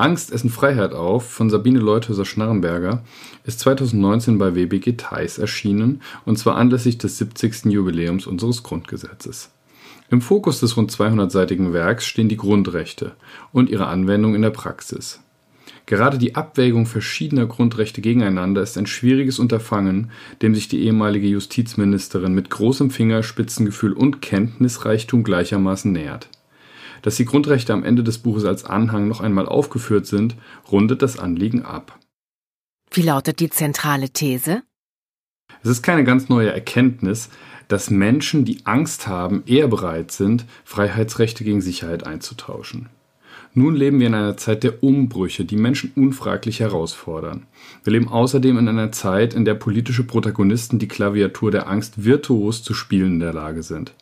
Angst essen Freiheit auf von Sabine Leuthäuser-Schnarrenberger ist 2019 bei WBG Theis erschienen und zwar anlässlich des 70. Jubiläums unseres Grundgesetzes. Im Fokus des rund 200-seitigen Werks stehen die Grundrechte und ihre Anwendung in der Praxis. Gerade die Abwägung verschiedener Grundrechte gegeneinander ist ein schwieriges Unterfangen, dem sich die ehemalige Justizministerin mit großem Fingerspitzengefühl und Kenntnisreichtum gleichermaßen nähert. Dass die Grundrechte am Ende des Buches als Anhang noch einmal aufgeführt sind, rundet das Anliegen ab. Wie lautet die zentrale These? Es ist keine ganz neue Erkenntnis, dass Menschen, die Angst haben, eher bereit sind, Freiheitsrechte gegen Sicherheit einzutauschen. Nun leben wir in einer Zeit der Umbrüche, die Menschen unfraglich herausfordern. Wir leben außerdem in einer Zeit, in der politische Protagonisten die Klaviatur der Angst virtuos zu spielen in der Lage sind.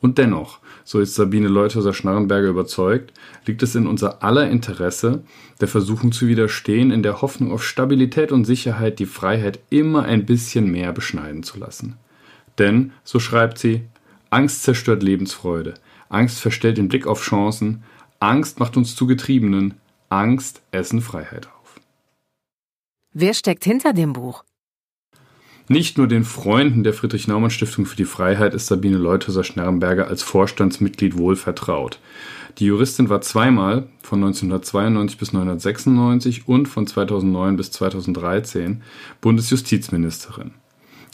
Und dennoch, so ist Sabine Leuthäuser-Schnarrenberger überzeugt, liegt es in unser aller Interesse, der Versuchung zu widerstehen, in der Hoffnung auf Stabilität und Sicherheit die Freiheit immer ein bisschen mehr beschneiden zu lassen. Denn, so schreibt sie, Angst zerstört Lebensfreude, Angst verstellt den Blick auf Chancen, Angst macht uns zu Getriebenen, Angst essen Freiheit auf. Wer steckt hinter dem Buch? Nicht nur den Freunden der Friedrich-Naumann-Stiftung für die Freiheit ist Sabine Leuthäuser-Schnarrenberger als Vorstandsmitglied wohl vertraut. Die Juristin war zweimal, von 1992 bis 1996 und von 2009 bis 2013, Bundesjustizministerin.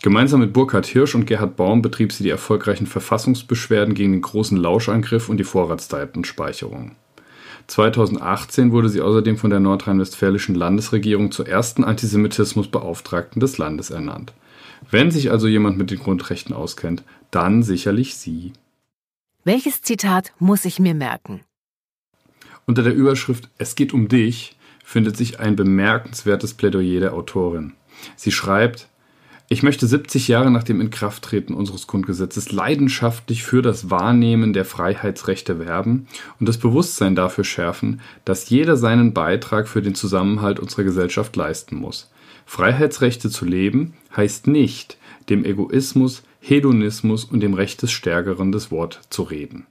Gemeinsam mit Burkhard Hirsch und Gerhard Baum betrieb sie die erfolgreichen Verfassungsbeschwerden gegen den großen Lauschangriff und die Vorratsdatenspeicherung. 2018 wurde sie außerdem von der nordrhein-westfälischen Landesregierung zur ersten Antisemitismusbeauftragten des Landes ernannt. Wenn sich also jemand mit den Grundrechten auskennt, dann sicherlich sie. Welches Zitat muss ich mir merken? Unter der Überschrift Es geht um dich findet sich ein bemerkenswertes Plädoyer der Autorin. Sie schreibt, ich möchte 70 Jahre nach dem Inkrafttreten unseres Grundgesetzes leidenschaftlich für das Wahrnehmen der Freiheitsrechte werben und das Bewusstsein dafür schärfen, dass jeder seinen Beitrag für den Zusammenhalt unserer Gesellschaft leisten muss. Freiheitsrechte zu leben heißt nicht, dem Egoismus, Hedonismus und dem Recht des Stärkeren das Wort zu reden.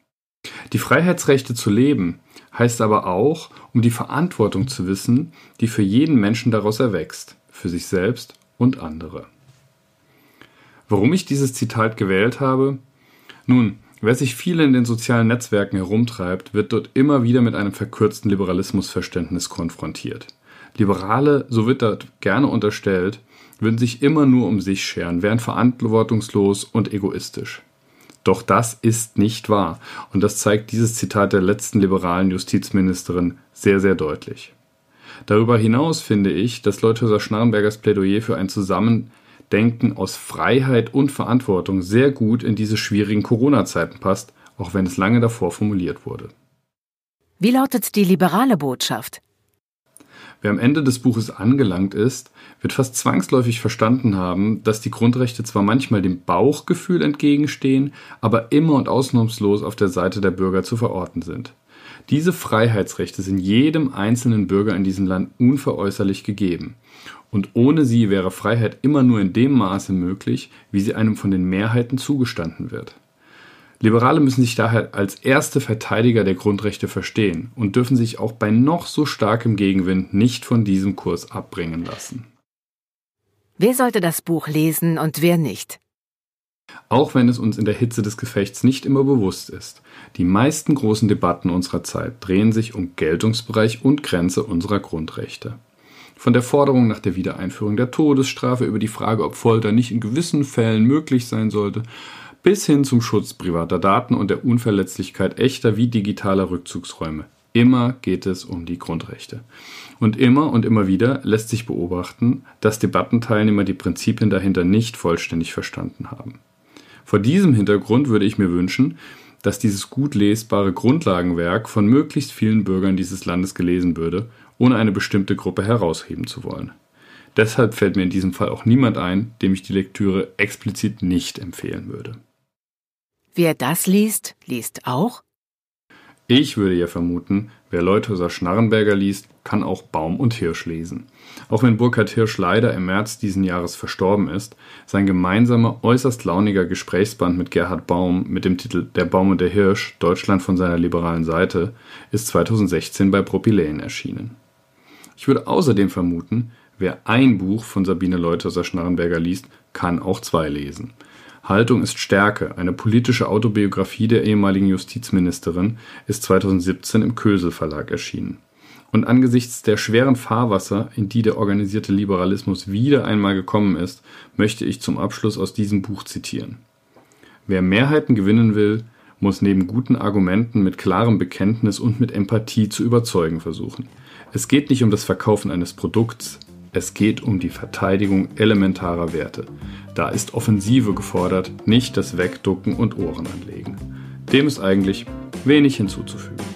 Die Freiheitsrechte zu leben heißt aber auch, um die Verantwortung zu wissen, die für jeden Menschen daraus erwächst, für sich selbst und andere. Warum ich dieses Zitat gewählt habe? Nun, wer sich viel in den sozialen Netzwerken herumtreibt, wird dort immer wieder mit einem verkürzten Liberalismusverständnis konfrontiert. Liberale, so wird dort gerne unterstellt, würden sich immer nur um sich scheren, wären verantwortungslos und egoistisch. Doch das ist nicht wahr, und das zeigt dieses Zitat der letzten liberalen Justizministerin sehr, sehr deutlich. Darüber hinaus finde ich, dass Leuthäuser Schnarrenbergers Plädoyer für ein Zusammen Denken aus Freiheit und Verantwortung sehr gut in diese schwierigen Corona-Zeiten passt, auch wenn es lange davor formuliert wurde. Wie lautet die liberale Botschaft? Wer am Ende des Buches angelangt ist, wird fast zwangsläufig verstanden haben, dass die Grundrechte zwar manchmal dem Bauchgefühl entgegenstehen, aber immer und ausnahmslos auf der Seite der Bürger zu verorten sind. Diese Freiheitsrechte sind jedem einzelnen Bürger in diesem Land unveräußerlich gegeben. Und ohne sie wäre Freiheit immer nur in dem Maße möglich, wie sie einem von den Mehrheiten zugestanden wird. Liberale müssen sich daher als erste Verteidiger der Grundrechte verstehen und dürfen sich auch bei noch so starkem Gegenwind nicht von diesem Kurs abbringen lassen. Wer sollte das Buch lesen und wer nicht? Auch wenn es uns in der Hitze des Gefechts nicht immer bewusst ist, die meisten großen Debatten unserer Zeit drehen sich um Geltungsbereich und Grenze unserer Grundrechte. Von der Forderung nach der Wiedereinführung der Todesstrafe über die Frage, ob Folter nicht in gewissen Fällen möglich sein sollte, bis hin zum Schutz privater Daten und der Unverletzlichkeit echter wie digitaler Rückzugsräume. Immer geht es um die Grundrechte. Und immer und immer wieder lässt sich beobachten, dass Debattenteilnehmer die Prinzipien dahinter nicht vollständig verstanden haben. Vor diesem Hintergrund würde ich mir wünschen, dass dieses gut lesbare Grundlagenwerk von möglichst vielen Bürgern dieses Landes gelesen würde ohne eine bestimmte Gruppe herausheben zu wollen. Deshalb fällt mir in diesem Fall auch niemand ein, dem ich die Lektüre explizit nicht empfehlen würde. Wer das liest, liest auch? Ich würde ja vermuten, wer Leuthäuser Schnarrenberger liest, kann auch Baum und Hirsch lesen. Auch wenn Burkhard Hirsch leider im März diesen Jahres verstorben ist, sein gemeinsamer, äußerst launiger Gesprächsband mit Gerhard Baum mit dem Titel Der Baum und der Hirsch, Deutschland von seiner liberalen Seite, ist 2016 bei Propyläen erschienen. Ich würde außerdem vermuten, wer ein Buch von Sabine Leuthäuser Schnarrenberger liest, kann auch zwei lesen. Haltung ist Stärke, eine politische Autobiografie der ehemaligen Justizministerin, ist 2017 im Kösel Verlag erschienen. Und angesichts der schweren Fahrwasser, in die der organisierte Liberalismus wieder einmal gekommen ist, möchte ich zum Abschluss aus diesem Buch zitieren. Wer Mehrheiten gewinnen will, muss neben guten Argumenten mit klarem Bekenntnis und mit Empathie zu überzeugen versuchen. Es geht nicht um das Verkaufen eines Produkts, es geht um die Verteidigung elementarer Werte. Da ist Offensive gefordert, nicht das Wegducken und Ohren anlegen. Dem ist eigentlich wenig hinzuzufügen.